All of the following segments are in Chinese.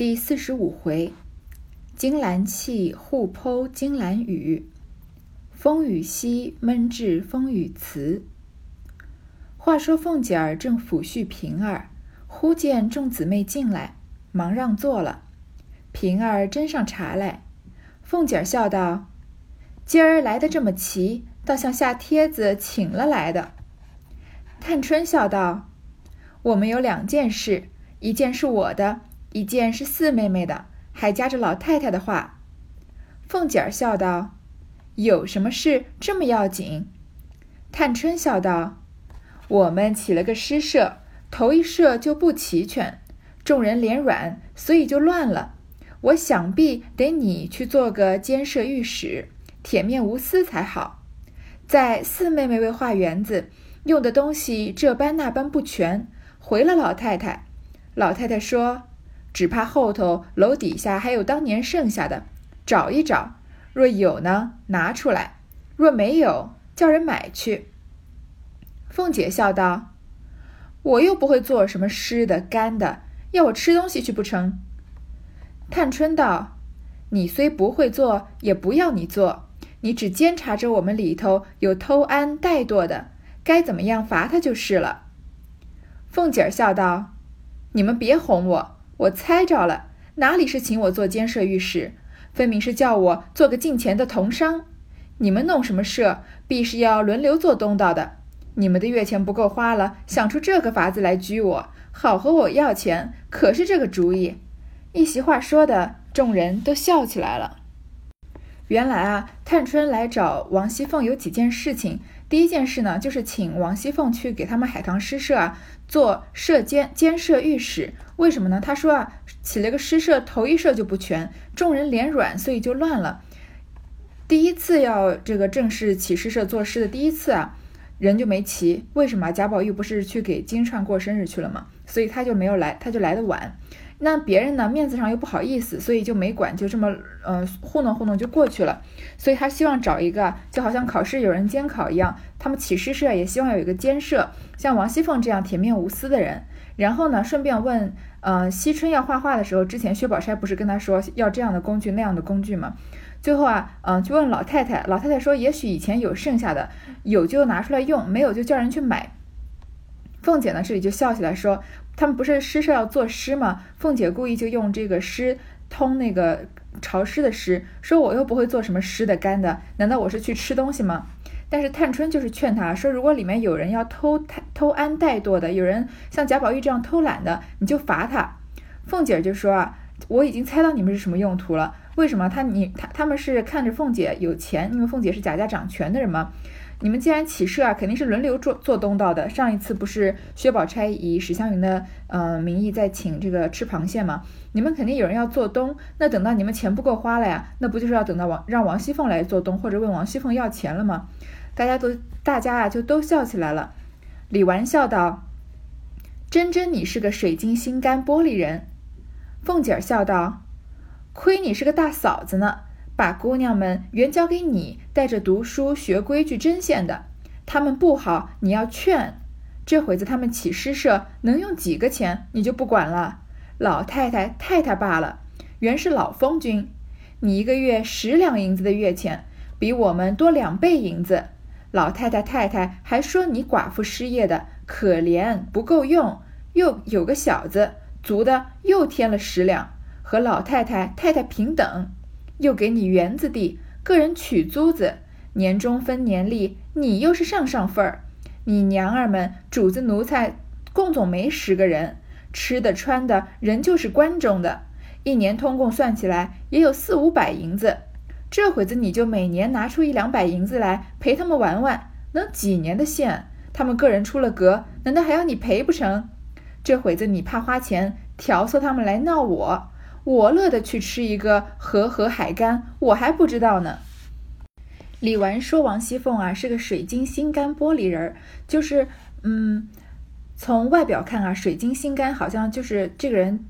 第四十五回，金兰气互剖金兰语，风雨息闷至风雨辞。话说凤姐儿正抚恤平儿，忽见众姊妹进来，忙让座了。平儿斟上茶来，凤姐儿笑道：“今儿来的这么齐，倒像下帖子请了来的。”探春笑道：“我们有两件事，一件是我的。”一件是四妹妹的，还夹着老太太的话。凤姐儿笑道：“有什么事这么要紧？”探春笑道：“我们起了个诗社，头一社就不齐全，众人脸软，所以就乱了。我想必得你去做个监舍御史，铁面无私才好。在四妹妹为画园子，用的东西这般那般不全，回了老太太。老太太说。”只怕后头楼底下还有当年剩下的，找一找，若有呢，拿出来；若没有，叫人买去。凤姐笑道：“我又不会做什么湿的、干的，要我吃东西去不成？”探春道：“你虽不会做，也不要你做，你只监察着我们里头有偷安怠惰的，该怎么样罚他就是了。”凤姐笑道：“你们别哄我。”我猜着了，哪里是请我做监舍御史，分明是叫我做个近前的同商。你们弄什么社，必是要轮流做东道的。你们的月钱不够花了，想出这个法子来拘我，好和我要钱，可是这个主意。一席话说的，众人都笑起来了。原来啊，探春来找王熙凤有几件事情。第一件事呢，就是请王熙凤去给他们海棠诗社啊做社监监摄御史。为什么呢？他说啊，起了个诗社，头一社就不全，众人脸软，所以就乱了。第一次要这个正式起诗社作诗的第一次啊，人就没齐。为什么？贾宝玉不是去给金钏过生日去了吗？所以他就没有来，他就来的晚。那别人呢，面子上又不好意思，所以就没管，就这么呃糊弄糊弄就过去了。所以他希望找一个，就好像考试有人监考一样，他们起诗社也希望有一个监舍，像王熙凤这样铁面无私的人。然后呢，顺便问，呃，惜春要画画的时候，之前薛宝钗不是跟他说要这样的工具那样的工具吗？最后啊，嗯，就问老太太，老太太说也许以前有剩下的，有就拿出来用，没有就叫人去买。凤姐呢，这里就笑起来说。他们不是诗社要作诗吗？凤姐故意就用这个诗通那个潮湿的诗，说我又不会做什么湿的干的，难道我是去吃东西吗？但是探春就是劝他说，如果里面有人要偷偷安怠惰的，有人像贾宝玉这样偷懒的，你就罚他。凤姐就说啊，我已经猜到你们是什么用途了。为什么他你他他们是看着凤姐有钱，因为凤姐是贾家掌权的人吗？你们既然起社啊，肯定是轮流做做东道的。上一次不是薛宝钗以史湘云的呃名义在请这个吃螃蟹吗？你们肯定有人要做东，那等到你们钱不够花了呀，那不就是要等到王让王熙凤来做东，或者问王熙凤要钱了吗？大家都大家啊就都笑起来了。李纨笑道：“真真你是个水晶心肝玻璃人。”凤姐儿笑道：“亏你是个大嫂子呢。”把姑娘们原交给你，带着读书学规矩针线的，他们不好，你要劝。这会子他们起诗社，能用几个钱，你就不管了。老太太太太罢了，原是老封君，你一个月十两银子的月钱，比我们多两倍银子。老太太太太还说你寡妇失业的可怜不够用，又有个小子，足的又添了十两，和老太太太太平等。又给你园子地，个人取租子，年终分年例，你又是上上份儿。你娘儿们主子奴才共总没十个人，吃的穿的人就是关中的，一年通共算起来也有四五百银子。这会子你就每年拿出一两百银子来陪他们玩玩，能几年的线？他们个人出了格，难道还要你赔不成？这会子你怕花钱，调唆他们来闹我。我乐得去吃一个和和海干，我还不知道呢。李纨说王熙凤啊是个水晶心肝玻璃人儿，就是嗯，从外表看啊，水晶心肝好像就是这个人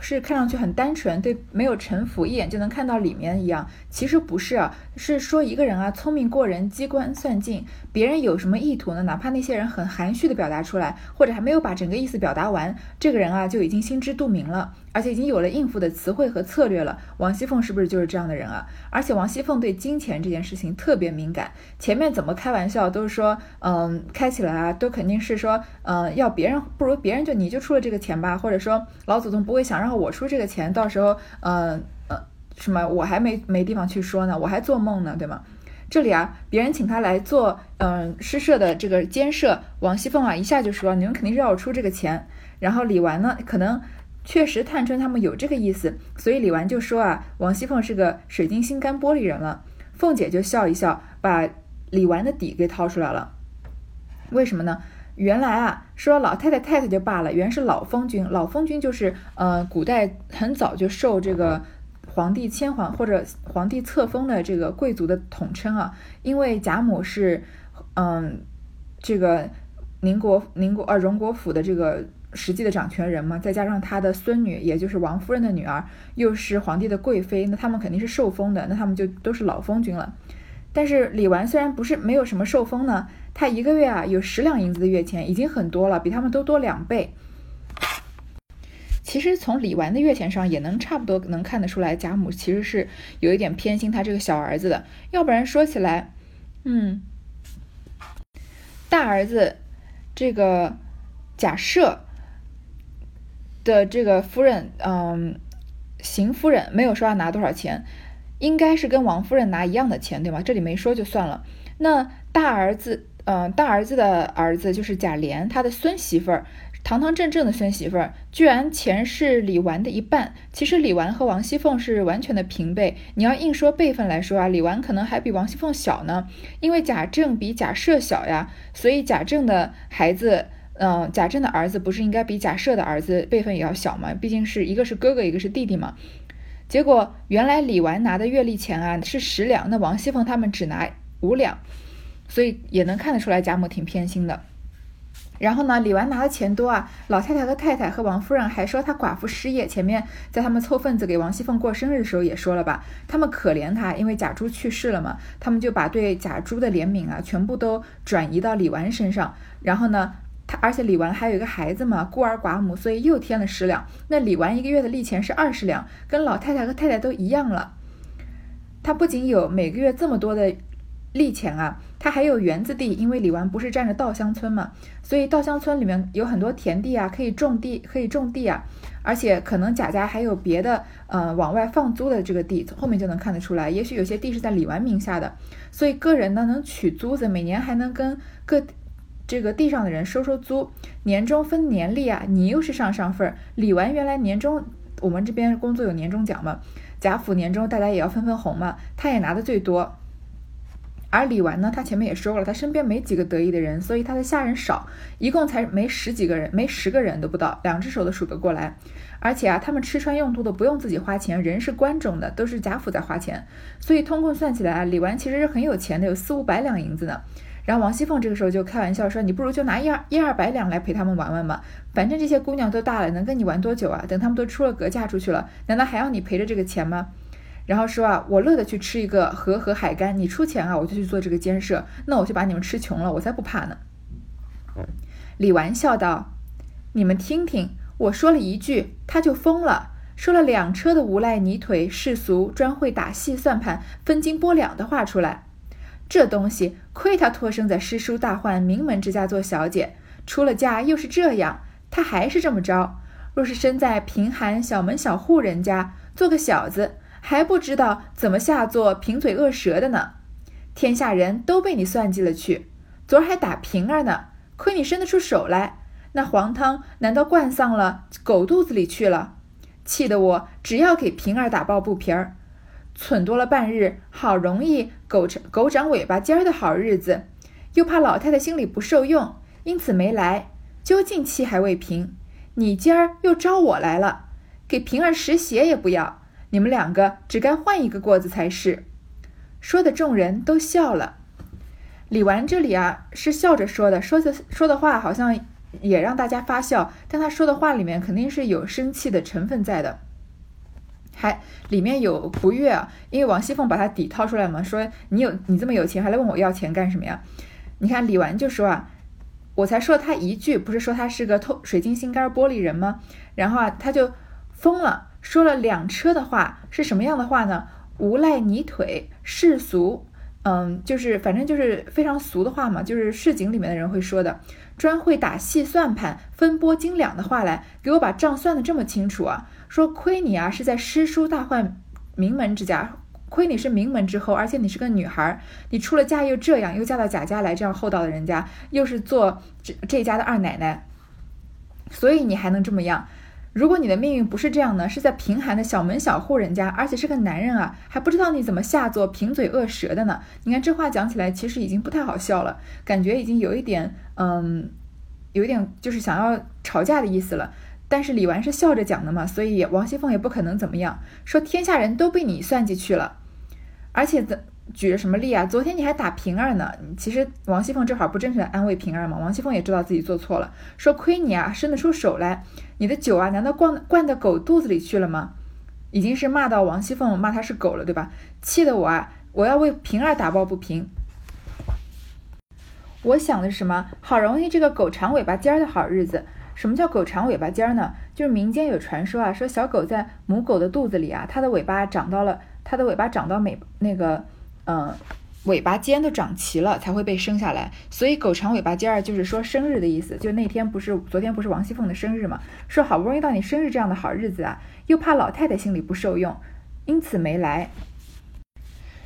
是看上去很单纯，对，没有城府，一眼就能看到里面一样。其实不是啊，是说一个人啊聪明过人，机关算尽，别人有什么意图呢？哪怕那些人很含蓄的表达出来，或者还没有把整个意思表达完，这个人啊就已经心知肚明了，而且已经有了应付的词汇和策略了。王熙凤是不是就是这样的人啊？而且王熙凤对金钱这件事情特别敏感，前面怎么开玩笑都是说，嗯，开起来啊都肯定是说，嗯，要别人不如别人就你就出了这个钱吧，或者说老祖宗不会想让我出这个钱，到时候，嗯呃什么我还没没地方去说呢，我还做梦呢，对吗？这里啊，别人请他来做，嗯，诗社的这个监舍，王熙凤啊一下就说你们肯定是要我出这个钱，然后李纨呢可能。确实，探春他们有这个意思，所以李纨就说啊，王熙凤是个水晶心肝玻璃人了。凤姐就笑一笑，把李纨的底给掏出来了。为什么呢？原来啊，说老太太太太就罢了，原是老封君。老封君就是呃，古代很早就受这个皇帝迁皇或者皇帝册封的这个贵族的统称啊。因为贾母是嗯，这个宁国宁国呃荣国府的这个。实际的掌权人嘛，再加上他的孙女，也就是王夫人的女儿，又是皇帝的贵妃，那他们肯定是受封的，那他们就都是老封君了。但是李纨虽然不是没有什么受封呢，他一个月啊有十两银子的月钱，已经很多了，比他们都多两倍。其实从李纨的月钱上也能差不多能看得出来，贾母其实是有一点偏心他这个小儿子的，要不然说起来，嗯，大儿子这个贾赦。的这个夫人，嗯，邢夫人没有说要拿多少钱，应该是跟王夫人拿一样的钱，对吗？这里没说就算了。那大儿子，嗯，大儿子的儿子就是贾琏，他的孙媳妇儿，堂堂正正的孙媳妇儿，居然钱是李纨的一半。其实李纨和王熙凤是完全的平辈，你要硬说辈分来说啊，李纨可能还比王熙凤小呢，因为贾政比贾赦小呀，所以贾政的孩子。嗯，贾政的儿子不是应该比贾赦的儿子辈分也要小吗？毕竟是一个是哥哥，一个是弟弟嘛。结果原来李纨拿的月例钱啊是十两，那王熙凤他们只拿五两，所以也能看得出来贾母挺偏心的。然后呢，李纨拿的钱多啊，老太太和太太和王夫人还说她寡妇失业，前面在他们凑份子给王熙凤过生日的时候也说了吧，他们可怜她，因为贾珠去世了嘛，他们就把对贾珠的怜悯啊全部都转移到李纨身上，然后呢。她而且李纨还有一个孩子嘛，孤儿寡母，所以又添了十两。那李纨一个月的利钱是二十两，跟老太太和太太都一样了。她不仅有每个月这么多的利钱啊，他还有园子地，因为李纨不是占着稻香村嘛，所以稻香村里面有很多田地啊，可以种地，可以种地啊。而且可能贾家还有别的，呃，往外放租的这个地，后面就能看得出来。也许有些地是在李纨名下的，所以个人呢能取租子，每年还能跟各。这个地上的人收收租，年终分年利啊，你又是上上份儿。李纨原来年终，我们这边工作有年终奖嘛，贾府年终大家也要分分红嘛，他也拿的最多。而李纨呢，他前面也说过了，他身边没几个得意的人，所以他的下人少，一共才没十几个人，没十个人都不到，两只手都数得过来。而且啊，他们吃穿用度都不用自己花钱，人是官中的，都是贾府在花钱，所以通共算起来啊，李纨其实是很有钱的，有四五百两银子呢。然后王熙凤这个时候就开玩笑说：“你不如就拿一二一二百两来陪他们玩玩嘛，反正这些姑娘都大了，能跟你玩多久啊？等他们都出了阁嫁出去了，难道还要你陪着这个钱吗？”然后说啊，我乐得去吃一个河河海干，你出钱啊，我就去做这个监舍，那我就把你们吃穷了，我才不怕呢。李纨笑道：“你们听听，我说了一句，他就疯了，说了两车的无赖泥腿世俗，专会打细算盘、分斤拨两的话出来。”这东西亏他托生在诗书大宦名门之家做小姐，出了嫁又是这样，他还是这么着。若是身在贫寒小门小户人家，做个小子还不知道怎么下作贫嘴恶舌的呢。天下人都被你算计了去，昨儿还打平儿呢，亏你伸得出手来，那黄汤难道灌丧了狗肚子里去了？气得我只要给平儿打抱不平儿。蠢多了半日，好容易狗长狗长尾巴尖儿的好日子，又怕老太太心里不受用，因此没来。究竟气还未平，你今儿又招我来了，给平儿拾鞋也不要，你们两个只该换一个过子才是。说的众人都笑了。李纨这里啊是笑着说的，说的说的话好像也让大家发笑，但他说的话里面肯定是有生气的成分在的，还里面有不悦啊，因为王熙凤把他底掏出来嘛，说你有你这么有钱，还来问我要钱干什么呀？你看李纨就说啊，我才说他一句，不是说他是个透水晶心肝玻璃人吗？然后啊，他就疯了，说了两车的话，是什么样的话呢？无赖泥腿，世俗。嗯，就是反正就是非常俗的话嘛，就是市井里面的人会说的，专会打细算盘、分拨斤两的话来给我把账算的这么清楚啊！说亏你啊是在诗书大患名门之家，亏你是名门之后，而且你是个女孩，你出了嫁又这样，又嫁到贾家来这样厚道的人家，又是做这这家的二奶奶，所以你还能这么样。如果你的命运不是这样呢，是在贫寒的小门小户人家，而且是个男人啊，还不知道你怎么下作贫嘴恶舌的呢？你看这话讲起来，其实已经不太好笑了，感觉已经有一点，嗯，有一点就是想要吵架的意思了。但是李纨是笑着讲的嘛，所以王熙凤也不可能怎么样，说天下人都被你算计去了，而且怎？举着什么例啊？昨天你还打平儿呢。其实王熙凤这会儿不正是在安慰平儿吗？王熙凤也知道自己做错了，说亏你啊，伸得出手来。你的酒啊，难道灌灌到狗肚子里去了吗？已经是骂到王熙凤骂他是狗了，对吧？气得我啊，我要为平儿打抱不平。我想的是什么？好容易这个狗长尾巴尖儿的好日子。什么叫狗长尾巴尖儿呢？就是民间有传说啊，说小狗在母狗的肚子里啊，它的尾巴长到了，它的尾巴长到美那个。嗯，尾巴尖都长齐了才会被生下来，所以狗长尾巴尖儿就是说生日的意思。就那天不是昨天不是王熙凤的生日嘛，说好不容易到你生日这样的好日子啊，又怕老太太心里不受用，因此没来。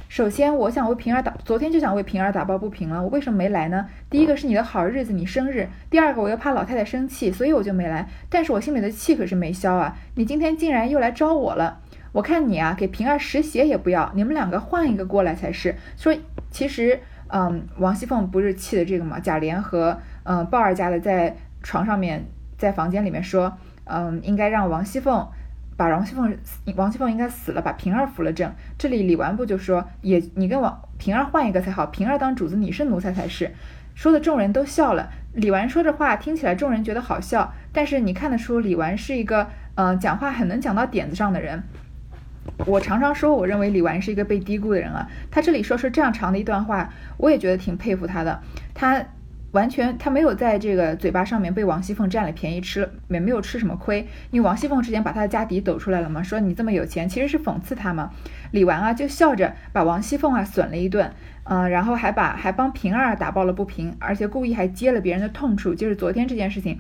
首先我想为平儿打，昨天就想为平儿打抱不平了。我为什么没来呢？第一个是你的好日子，你生日；第二个我又怕老太太生气，所以我就没来。但是我心里的气可是没消啊！你今天竟然又来招我了。我看你啊，给平儿拾鞋也不要，你们两个换一个过来才是。说其实，嗯，王熙凤不是气的这个嘛？贾琏和嗯鲍二家的在床上面，在房间里面说，嗯，应该让王熙凤把王熙凤，王熙凤应该死了，把平儿扶了正。这里李纨不就说，也你跟王平儿换一个才好，平儿当主子，你是奴才才是。说的众人都笑了。李纨说这话听起来众人觉得好笑，但是你看得出李纨是一个，嗯，讲话很能讲到点子上的人。我常常说，我认为李纨是一个被低估的人啊。他这里说出这样长的一段话，我也觉得挺佩服他的。他完全他没有在这个嘴巴上面被王熙凤占了便宜，吃了也没有吃什么亏。因为王熙凤之前把他的家底抖出来了嘛，说你这么有钱，其实是讽刺他嘛。李纨啊就笑着把王熙凤啊损了一顿，嗯，然后还把还帮平儿打抱了不平，而且故意还揭了别人的痛处，就是昨天这件事情。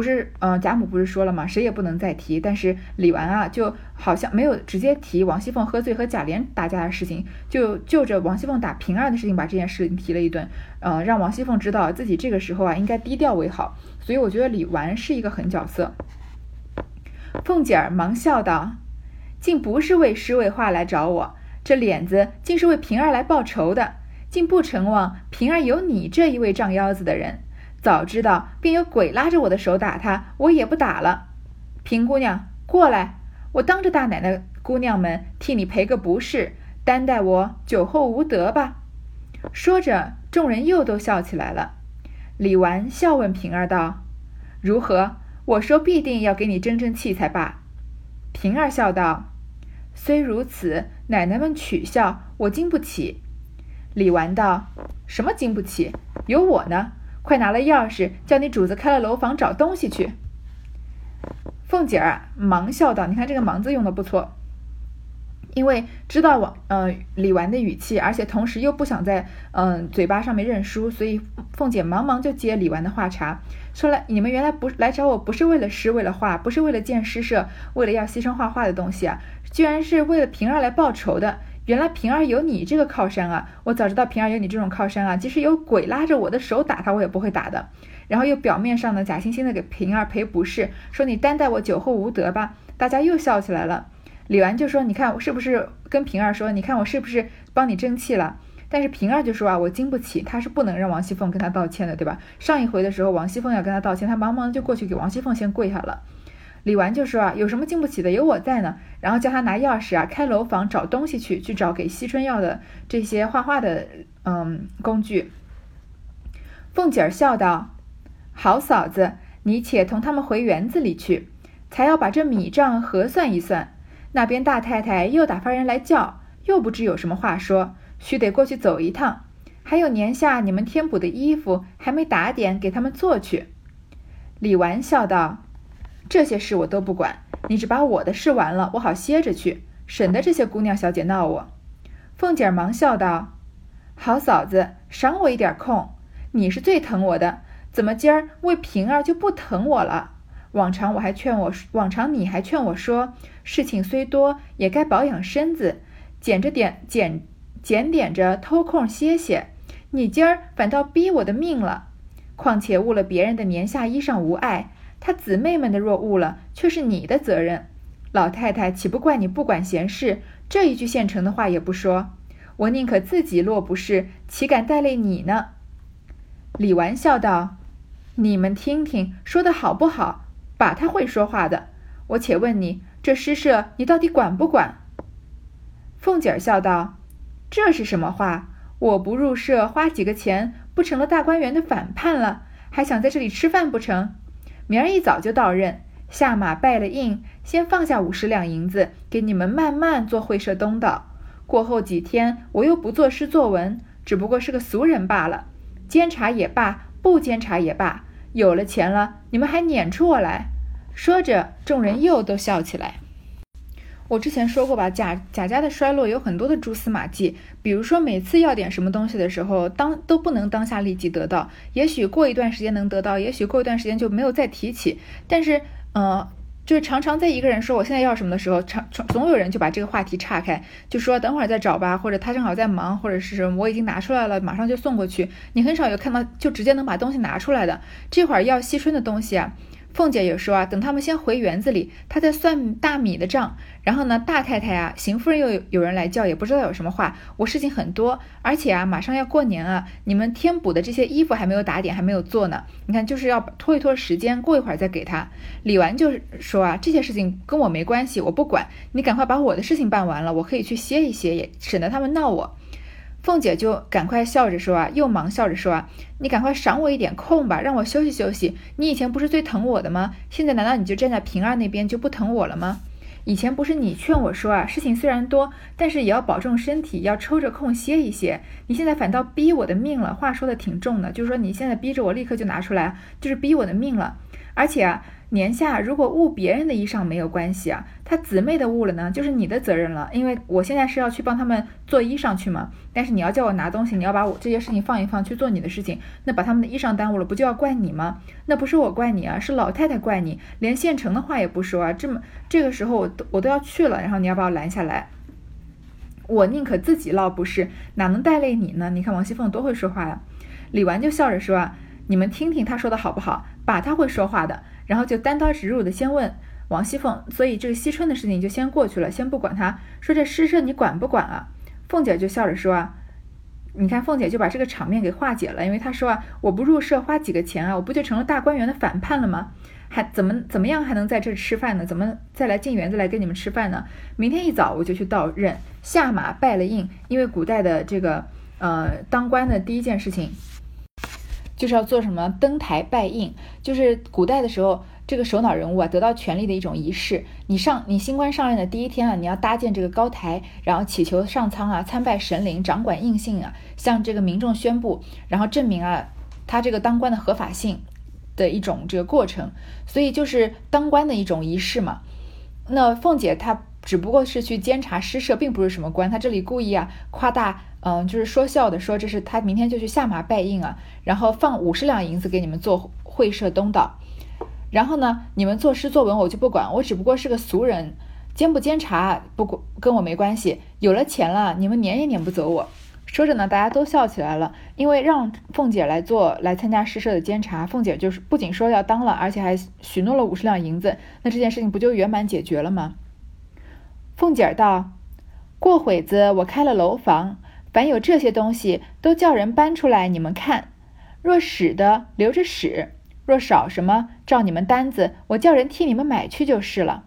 不是，嗯，贾母不是说了吗？谁也不能再提。但是李纨啊，就好像没有直接提王熙凤喝醉和贾琏打架的事情，就就着王熙凤打平儿的事情把这件事情提了一顿，呃，让王熙凤知道自己这个时候啊应该低调为好。所以我觉得李纨是一个狠角色。凤姐儿忙笑道：“竟不是为诗为画来找我，这脸子竟是为平儿来报仇的，竟不成望平儿有你这一位仗腰子的人。”早知道便有鬼拉着我的手打他，我也不打了。平姑娘过来，我当着大奶奶姑娘们替你赔个不是，担待我酒后无德吧。说着，众人又都笑起来了。李纨笑问平儿道：“如何？我说必定要给你争争气才罢。”平儿笑道：“虽如此，奶奶们取笑我经不起。”李纨道：“什么经不起？有我呢。”快拿了钥匙，叫你主子开了楼房找东西去。凤姐儿啊忙笑道：“你看这个‘忙’字用的不错，因为知道王呃李纨的语气，而且同时又不想在嗯嘴巴上面认输，所以凤姐忙忙就接李纨的话茬，说了：你们原来不来找我，不是为了诗，为了画，不是为了建诗社，为了要牺牲画画的东西啊，居然是为了平儿来报仇的。”原来平儿有你这个靠山啊！我早知道平儿有你这种靠山啊，即使有鬼拉着我的手打他，我也不会打的。然后又表面上呢，假惺惺的给平儿赔不是，说你担待我酒后无德吧。大家又笑起来了。李纨就说：“你看我是不是跟平儿说？你看我是不是帮你争气了？”但是平儿就说啊：“我经不起，他是不能让王熙凤跟他道歉的，对吧？上一回的时候，王熙凤要跟他道歉，他忙忙就过去给王熙凤先跪下了。”李纨就说啊，有什么经不起的，有我在呢。然后叫他拿钥匙啊，开楼房找东西去，去找给惜春要的这些画画的嗯工具。凤姐儿笑道：“好嫂子，你且同他们回园子里去，才要把这米账核算一算。那边大太太又打发人来叫，又不知有什么话说，须得过去走一趟。还有年下你们添补的衣服还没打点，给他们做去。”李纨笑道：“这些事我都不管，你只把我的事完了，我好歇着去，省得这些姑娘小姐闹我。”凤姐忙笑道：“好嫂子，赏我一点空。你是最疼我的。”怎么今儿为平儿就不疼我了？往常我还劝我，往常你还劝我说，事情虽多，也该保养身子，捡着点捡捡点着偷空歇歇。你今儿反倒逼我的命了。况且误了别人的年下衣裳无碍，他姊妹们的若误了，却是你的责任。老太太岂不怪你不管闲事？这一句现成的话也不说，我宁可自己落不是，岂敢带累你呢？李纨笑道。你们听听，说的好不好？把他会说话的，我且问你，这诗社你到底管不管？凤姐儿笑道：“这是什么话？我不入社，花几个钱，不成了大观园的反叛了？还想在这里吃饭不成？明儿一早就到任，下马拜了印，先放下五十两银子，给你们慢慢做会社东道。过后几天，我又不作诗作文，只不过是个俗人罢了，监察也罢。”不监察也罢，有了钱了，你们还撵出我来？说着，众人又都笑起来。我之前说过吧，贾贾家的衰落有很多的蛛丝马迹，比如说每次要点什么东西的时候，当都不能当下立即得到，也许过一段时间能得到，也许过一段时间就没有再提起。但是，呃。就是常常在一个人说我现在要什么的时候，常总有人就把这个话题岔开，就说等会儿再找吧，或者他正好在忙，或者是什么我已经拿出来了，马上就送过去。你很少有看到就直接能把东西拿出来的。这会儿要惜春的东西啊。凤姐也说啊，等他们先回园子里，她在算大米的账。然后呢，大太太啊，邢夫人又有人来叫，也不知道有什么话。我事情很多，而且啊，马上要过年啊，你们添补的这些衣服还没有打点，还没有做呢。你看，就是要拖一拖时间，过一会儿再给他。李纨就是说啊，这些事情跟我没关系，我不管。你赶快把我的事情办完了，我可以去歇一歇，也省得他们闹我。凤姐就赶快笑着说啊，又忙笑着说啊，你赶快赏我一点空吧，让我休息休息。你以前不是最疼我的吗？现在难道你就站在平儿那边就不疼我了吗？以前不是你劝我说啊，事情虽然多，但是也要保重身体，要抽着空歇一歇。你现在反倒逼我的命了，话说的挺重的，就是说你现在逼着我立刻就拿出来，就是逼我的命了。而且啊。年下如果误别人的衣裳没有关系啊，他姊妹的误了呢，就是你的责任了。因为我现在是要去帮他们做衣裳去嘛，但是你要叫我拿东西，你要把我这些事情放一放去做你的事情，那把他们的衣裳耽误了，不就要怪你吗？那不是我怪你啊，是老太太怪你，连现成的话也不说啊。这么这个时候我都我都要去了，然后你要把我拦下来，我宁可自己落不是，哪能带累你呢？你看王熙凤多会说话呀。李纨就笑着说啊，你们听听她说的好不好，把她会说话的。然后就单刀直入的先问王熙凤，所以这个惜春的事情就先过去了，先不管他。说这诗社你管不管啊？凤姐就笑着说啊，你看凤姐就把这个场面给化解了，因为她说啊，我不入社花几个钱啊，我不就成了大观园的反叛了吗？还怎么怎么样还能在这吃饭呢？怎么再来进园子来跟你们吃饭呢？明天一早我就去到任，下马拜了印，因为古代的这个呃当官的第一件事情。就是要做什么登台拜印，就是古代的时候，这个首脑人物啊得到权力的一种仪式。你上你新官上任的第一天啊，你要搭建这个高台，然后祈求上苍啊，参拜神灵，掌管印信啊，向这个民众宣布，然后证明啊他这个当官的合法性的一种这个过程。所以就是当官的一种仪式嘛。那凤姐她只不过是去监察诗社，并不是什么官。他这里故意啊夸大。嗯，就是说笑的说，这是他明天就去下马拜印啊，然后放五十两银子给你们做会社东道，然后呢，你们作诗作文我就不管，我只不过是个俗人，监不监察不跟跟我没关系，有了钱了，你们撵也撵不走我。说着呢，大家都笑起来了，因为让凤姐来做来参加诗社的监察，凤姐就是不仅说要当了，而且还许诺了五十两银子，那这件事情不就圆满解决了吗？凤姐道：“过会子我开了楼房。”凡有这些东西，都叫人搬出来，你们看。若使的留着使，若少什么，照你们单子，我叫人替你们买去就是了。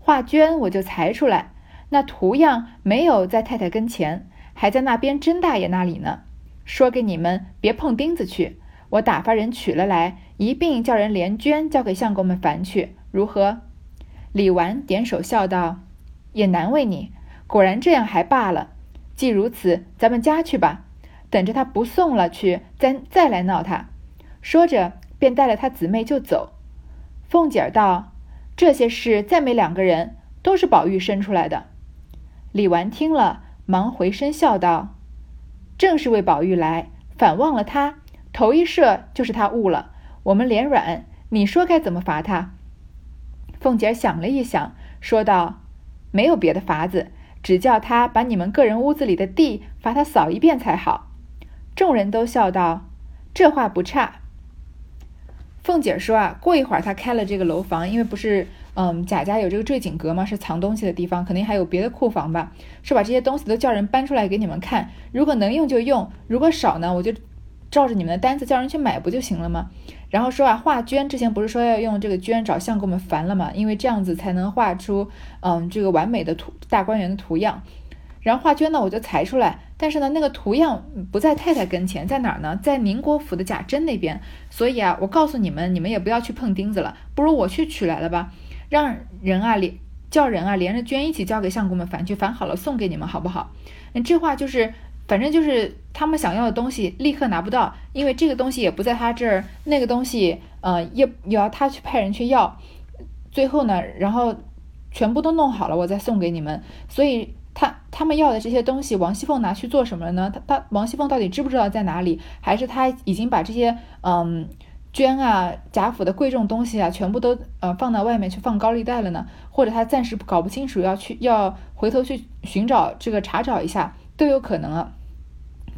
画绢我就裁出来，那图样没有在太太跟前，还在那边甄大爷那里呢。说给你们别碰钉子去，我打发人取了来，一并叫人连绢交给相公们烦去，如何？”李纨点手笑道：“也难为你，果然这样还罢了。既如此，咱们家去吧，等着他不送了去，再再来闹他。”说着，便带了他姊妹就走。凤姐儿道：“这些事再没两个人，都是宝玉生出来的。”李纨听了，忙回身笑道：“正是为宝玉来，反忘了他。头一射就是他误了，我们脸软，你说该怎么罚他？”凤姐儿想了一想，说道：“没有别的法子，只叫他把你们个人屋子里的地罚他扫一遍才好。”众人都笑道：“这话不差。”凤姐说：“啊，过一会儿她开了这个楼房，因为不是，嗯，贾家有这个坠锦阁吗？是藏东西的地方，肯定还有别的库房吧？是把这些东西都叫人搬出来给你们看。如果能用就用，如果少呢，我就照着你们的单子叫人去买不就行了吗？”然后说啊，画绢之前不是说要用这个绢找相公们烦了吗？因为这样子才能画出嗯这个完美的图大观园的图样。然后画绢呢，我就裁出来，但是呢，那个图样不在太太跟前，在哪儿呢？在宁国府的贾珍那边。所以啊，我告诉你们，你们也不要去碰钉子了，不如我去取来了吧，让人啊连叫人啊连着绢一起交给相公们烦去，烦好了送给你们好不好？那这话就是。反正就是他们想要的东西立刻拿不到，因为这个东西也不在他这儿，那个东西呃也也要他去派人去要，最后呢，然后全部都弄好了，我再送给你们。所以他他们要的这些东西，王熙凤拿去做什么了呢？他他王熙凤到底知不知道在哪里？还是他已经把这些嗯绢啊贾府的贵重东西啊全部都呃放到外面去放高利贷了呢？或者他暂时搞不清楚，要去要回头去寻找这个查找一下都有可能啊。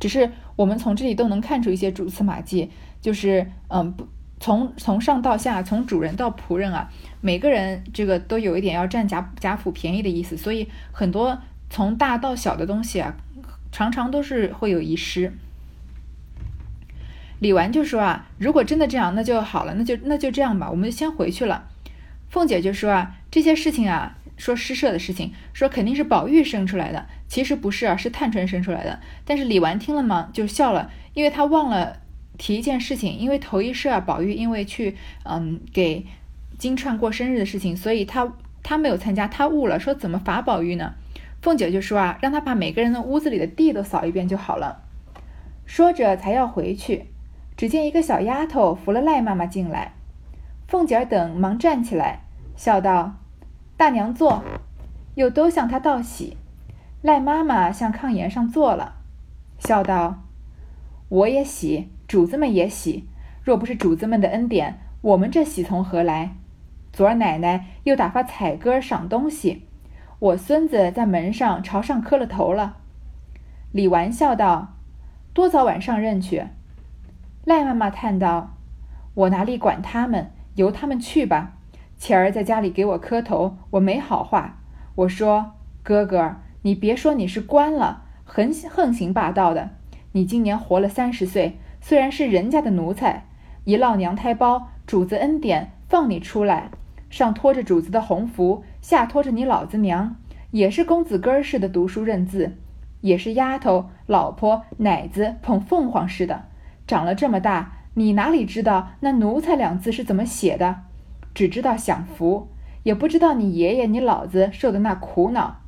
只是我们从这里都能看出一些蛛丝马迹，就是嗯，从从上到下，从主人到仆人啊，每个人这个都有一点要占贾贾府便宜的意思，所以很多从大到小的东西啊，常常都是会有遗失。李纨就说啊，如果真的这样，那就好了，那就那就这样吧，我们就先回去了。凤姐就说啊，这些事情啊。说诗社的事情，说肯定是宝玉生出来的，其实不是啊，是探春生出来的。但是李纨听了嘛，就笑了，因为他忘了提一件事情，因为头一社啊，宝玉因为去嗯给金钏过生日的事情，所以他他没有参加，他误了，说怎么罚宝玉呢？凤姐就说啊，让他把每个人的屋子里的地都扫一遍就好了。说着才要回去，只见一个小丫头扶了赖妈妈进来，凤姐儿等忙站起来，笑道。大娘坐，又都向她道喜。赖妈妈向炕沿上坐了，笑道：“我也喜，主子们也喜。若不是主子们的恩典，我们这喜从何来？昨儿奶奶又打发彩歌赏东西，我孙子在门上朝上磕了头了。”李纨笑道：“多早晚上任去？”赖妈妈叹道：“我哪里管他们，由他们去吧。”前儿在家里给我磕头，我没好话。我说：“哥哥，你别说你是官了，横横行霸道的。你今年活了三十岁，虽然是人家的奴才，一落娘胎包，主子恩典放你出来，上托着主子的红福，下托着你老子娘，也是公子哥儿似的读书认字，也是丫头、老婆、奶子捧凤凰似的。长了这么大，你哪里知道那奴才两字是怎么写的？”只知道享福，也不知道你爷爷、你老子受的那苦恼，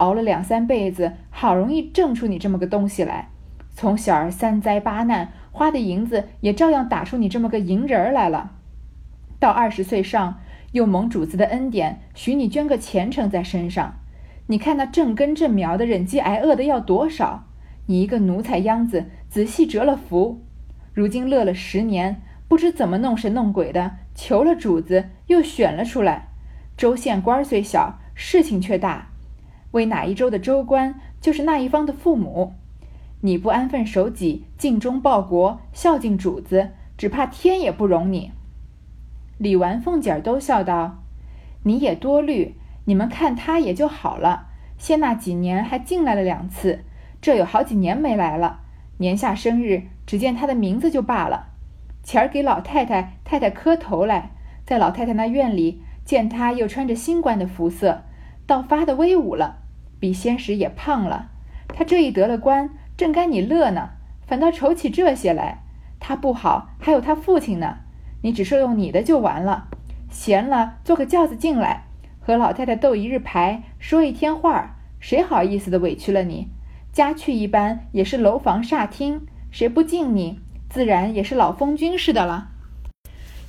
熬了两三辈子，好容易挣出你这么个东西来。从小儿三灾八难，花的银子也照样打出你这么个银人来了。到二十岁上，又蒙主子的恩典，许你捐个前程在身上。你看那正根正苗的忍饥挨饿的要多少？你一个奴才秧子，仔细折了福，如今乐了十年。不知怎么弄神弄鬼的，求了主子，又选了出来。州县官虽小，事情却大。为哪一州的州官，就是那一方的父母。你不安分守己，尽忠报国，孝敬主子，只怕天也不容你。李纨、凤姐儿都笑道：“你也多虑，你们看他也就好了。先那几年还进来了两次，这有好几年没来了。年下生日，只见他的名字就罢了。”前儿给老太太太太磕头来，在老太太那院里见他又穿着新官的服色，倒发的威武了，比先时也胖了。他这一得了官，正该你乐呢，反倒愁起这些来。他不好，还有他父亲呢。你只受用你的就完了。闲了，坐个轿子进来，和老太太斗一日牌，说一天话儿，谁好意思的委屈了你？家去一般也是楼房煞厅，谁不敬你，自然也是老封君似的了。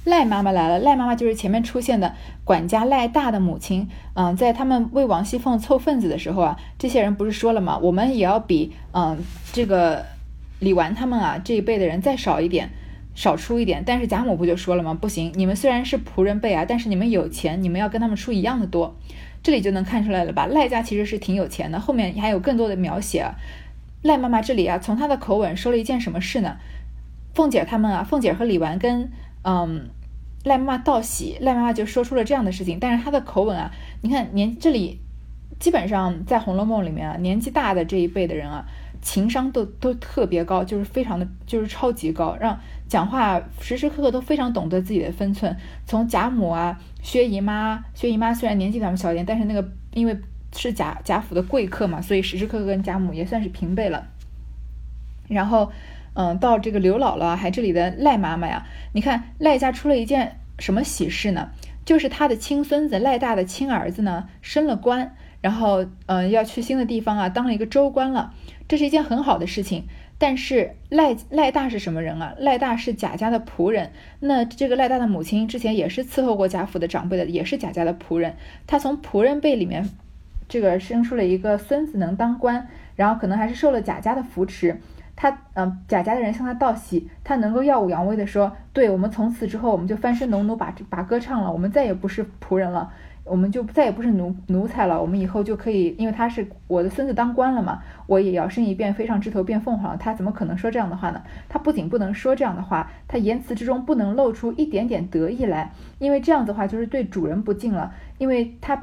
赖妈妈来了，赖妈妈就是前面出现的管家赖大的母亲。嗯，在他们为王熙凤凑份子的时候啊，这些人不是说了吗？我们也要比嗯这个李纨他们啊这一辈的人再少一点。少出一点，但是贾母不就说了吗？不行，你们虽然是仆人辈啊，但是你们有钱，你们要跟他们出一样的多。这里就能看出来了吧？赖家其实是挺有钱的。后面还有更多的描写。赖妈妈这里啊，从她的口吻说了一件什么事呢？凤姐他们啊，凤姐和李纨跟嗯赖妈妈道喜，赖妈妈就说出了这样的事情。但是她的口吻啊，你看年这里基本上在《红楼梦》里面啊，年纪大的这一辈的人啊。情商都都特别高，就是非常的，就是超级高，让讲话时时刻刻都非常懂得自己的分寸。从贾母啊、薛姨妈，薛姨妈虽然年纪比他们小一点，但是那个因为是贾贾府的贵客嘛，所以时时刻刻跟贾母也算是平辈了。然后，嗯，到这个刘姥姥还这里的赖妈妈呀，你看赖家出了一件什么喜事呢？就是他的亲孙子赖大的亲儿子呢升了官，然后嗯要去新的地方啊，当了一个州官了。这是一件很好的事情，但是赖赖大是什么人啊？赖大是贾家的仆人。那这个赖大的母亲之前也是伺候过贾府的长辈的，也是贾家的仆人。他从仆人辈里面，这个生出了一个孙子能当官，然后可能还是受了贾家的扶持。他嗯，贾家的人向他道喜，他能够耀武扬威的说：“对我们从此之后，我们就翻身农奴把把歌唱了，我们再也不是仆人了。”我们就再也不是奴奴才了，我们以后就可以，因为他是我的孙子当官了嘛，我也摇身一变飞上枝头变凤凰。他怎么可能说这样的话呢？他不仅不能说这样的话，他言辞之中不能露出一点点得意来，因为这样的话就是对主人不敬了。因为他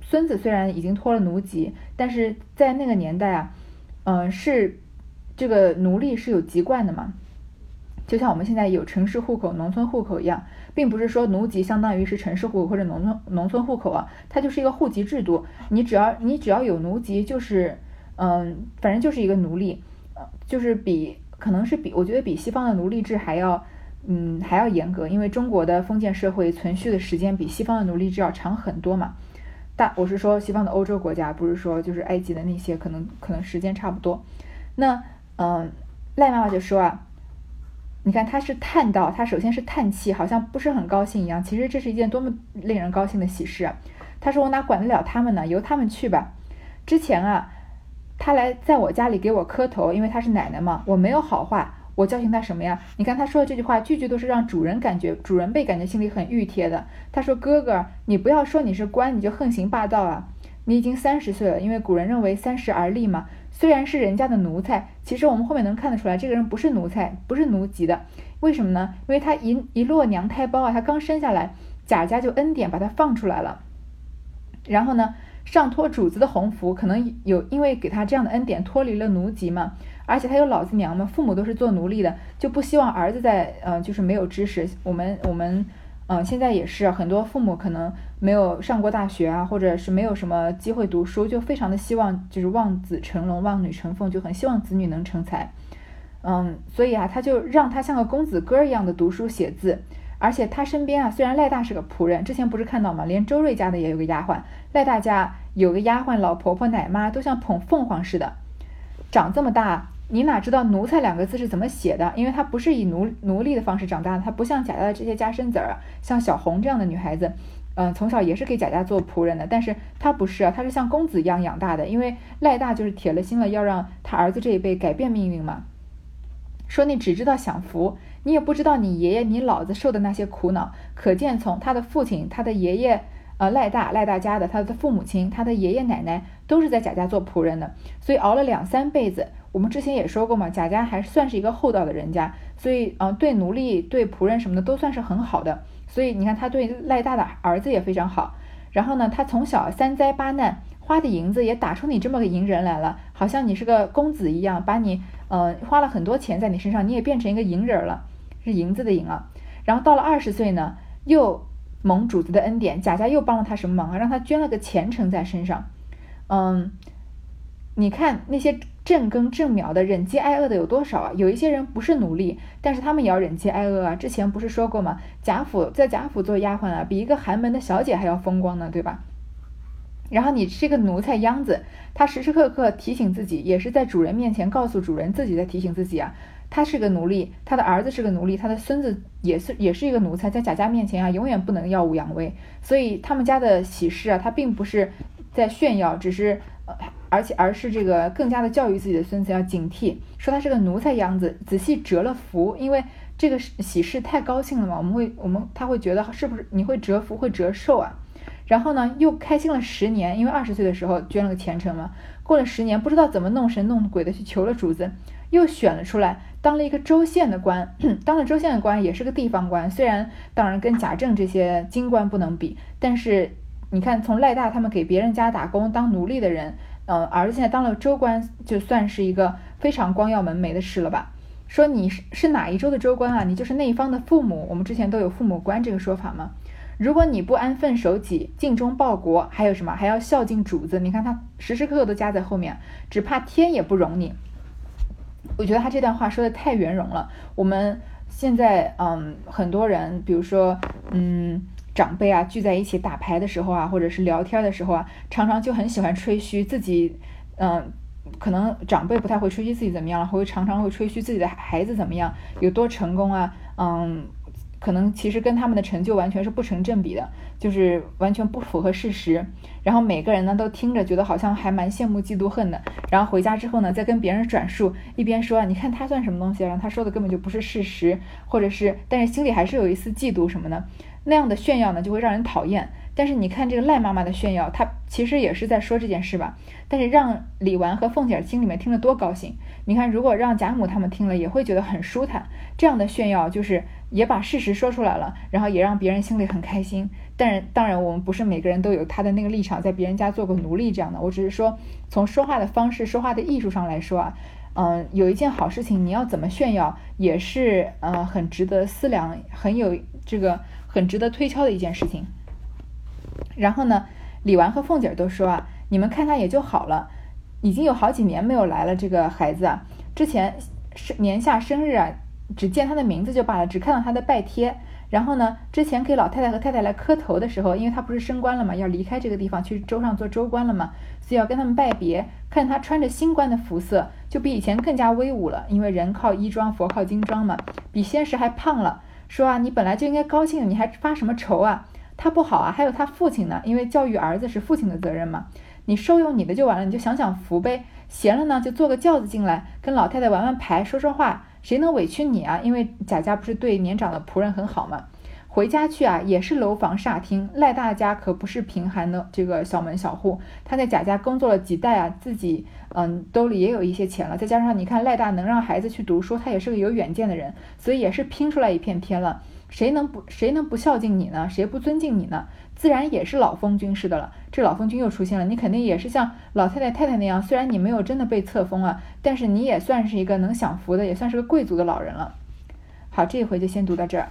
孙子虽然已经脱了奴籍，但是在那个年代啊，嗯，是这个奴隶是有籍贯的嘛，就像我们现在有城市户口、农村户口一样。并不是说奴籍相当于是城市户口或者农村农村户口啊，它就是一个户籍制度。你只要你只要有奴籍，就是嗯，反正就是一个奴隶，就是比可能是比我觉得比西方的奴隶制还要嗯还要严格，因为中国的封建社会存续的时间比西方的奴隶制要长很多嘛。大我是说西方的欧洲国家，不是说就是埃及的那些，可能可能时间差不多。那嗯，赖妈妈就说啊。你看，他是叹道，他首先是叹气，好像不是很高兴一样。其实这是一件多么令人高兴的喜事啊！他说：“我哪管得了他们呢？由他们去吧。”之前啊，他来在我家里给我磕头，因为他是奶奶嘛，我没有好话，我教训他什么呀？你看他说的这句话，句句都是让主人感觉，主人被感觉心里很熨帖的。他说：“哥哥，你不要说你是官，你就横行霸道啊！你已经三十岁了，因为古人认为三十而立嘛。”虽然是人家的奴才，其实我们后面能看得出来，这个人不是奴才，不是奴籍的。为什么呢？因为他一一落娘胎包啊，他刚生下来，贾家就恩典把他放出来了。然后呢，上托主子的鸿福，可能有因为给他这样的恩典，脱离了奴籍嘛。而且他有老子娘嘛，父母都是做奴隶的，就不希望儿子在呃，就是没有知识。我们我们。嗯，现在也是很多父母可能没有上过大学啊，或者是没有什么机会读书，就非常的希望就是望子成龙、望女成凤，就很希望子女能成才。嗯，所以啊，他就让他像个公子哥一样的读书写字，而且他身边啊，虽然赖大是个仆人，之前不是看到吗？连周瑞家的也有个丫鬟，赖大家有个丫鬟、老婆婆、奶妈，都像捧凤凰似的，长这么大。你哪知道奴才两个字是怎么写的？因为他不是以奴奴隶的方式长大的，他不像贾家的这些家生子儿，像小红这样的女孩子，嗯，从小也是给贾家做仆人的，但是她不是啊，她是像公子一样养大的。因为赖大就是铁了心了，要让他儿子这一辈改变命运嘛。说你只知道享福，你也不知道你爷爷你老子受的那些苦恼，可见从他的父亲、他的爷爷，呃，赖大赖大家的他的父母亲、他的爷爷奶奶都是在贾家做仆人的，所以熬了两三辈子。我们之前也说过嘛，贾家还算是一个厚道的人家，所以嗯，对奴隶、对仆人什么的都算是很好的。所以你看，他对赖大的儿子也非常好。然后呢，他从小三灾八难，花的银子也打出你这么个银人来了，好像你是个公子一样，把你嗯花了很多钱在你身上，你也变成一个银人了，是银子的银啊。然后到了二十岁呢，又蒙主子的恩典，贾家又帮了他什么忙啊？让他捐了个前程在身上，嗯。你看那些正耕正苗的忍饥挨饿的有多少啊？有一些人不是奴隶，但是他们也要忍饥挨饿啊。之前不是说过吗？贾府在贾府做丫鬟啊，比一个寒门的小姐还要风光呢，对吧？然后你是个奴才秧子，他时时刻刻提醒自己，也是在主人面前告诉主人自己在提醒自己啊。他是个奴隶，他的儿子是个奴隶，他的孙子也是也是一个奴才，在贾家面前啊，永远不能耀武扬威。所以他们家的喜事啊，他并不是在炫耀，只是呃，而且而是这个更加的教育自己的孙子要警惕，说他是个奴才样子，仔细折了福，因为这个喜事太高兴了嘛，我们会我们他会觉得是不是你会折福会折寿啊？然后呢，又开心了十年，因为二十岁的时候捐了个前程嘛，过了十年，不知道怎么弄神弄鬼的去求了主子，又选了出来。当了一个州县的官，当了州县的官也是个地方官，虽然当然跟贾政这些京官不能比，但是你看从赖大他们给别人家打工当奴隶的人，嗯，儿子现在当了州官，就算是一个非常光耀门楣的事了吧？说你是是哪一州的州官啊？你就是那一方的父母，我们之前都有父母官这个说法吗？如果你不安分守己、尽忠报国，还有什么还要孝敬主子？你看他时时刻刻都加在后面，只怕天也不容你。我觉得他这段话说的太圆融了。我们现在，嗯，很多人，比如说，嗯，长辈啊，聚在一起打牌的时候啊，或者是聊天的时候啊，常常就很喜欢吹嘘自己，嗯，可能长辈不太会吹嘘自己怎么样了，会常常会吹嘘自己的孩子怎么样，有多成功啊，嗯。可能其实跟他们的成就完全是不成正比的，就是完全不符合事实。然后每个人呢都听着觉得好像还蛮羡慕、嫉妒、恨的。然后回家之后呢，再跟别人转述，一边说你看他算什么东西，然后他说的根本就不是事实，或者是，但是心里还是有一丝嫉妒什么的。那样的炫耀呢，就会让人讨厌。但是你看这个赖妈妈的炫耀，她其实也是在说这件事吧？但是让李纨和凤姐儿心里面听了多高兴。你看，如果让贾母他们听了，也会觉得很舒坦。这样的炫耀就是也把事实说出来了，然后也让别人心里很开心。但是当然，我们不是每个人都有他的那个立场，在别人家做过奴隶这样的。我只是说，从说话的方式、说话的艺术上来说啊，嗯，有一件好事情，你要怎么炫耀，也是呃很值得思量、很有这个很值得推敲的一件事情。然后呢，李纨和凤姐都说啊，你们看他也就好了，已经有好几年没有来了。这个孩子啊，之前生年下生日啊，只见他的名字就罢了，只看到他的拜帖。然后呢，之前给老太太和太太来磕头的时候，因为他不是升官了嘛，要离开这个地方去州上做州官了嘛，所以要跟他们拜别。看他穿着新官的服色，就比以前更加威武了，因为人靠衣装，佛靠金装嘛，比先时还胖了。说啊，你本来就应该高兴，你还发什么愁啊？他不好啊，还有他父亲呢，因为教育儿子是父亲的责任嘛。你收用你的就完了，你就享享福呗。闲了呢，就坐个轿子进来，跟老太太玩玩牌，说说话，谁能委屈你啊？因为贾家不是对年长的仆人很好嘛。回家去啊，也是楼房煞厅。赖大家可不是贫寒的这个小门小户，他在贾家工作了几代啊，自己嗯兜里也有一些钱了。再加上你看赖大能让孩子去读书，他也是个有远见的人，所以也是拼出来一片天了。谁能不谁能不孝敬你呢？谁不尊敬你呢？自然也是老封君似的了。这老封君又出现了，你肯定也是像老太太太太那样，虽然你没有真的被册封啊，但是你也算是一个能享福的，也算是个贵族的老人了。好，这一回就先读到这儿。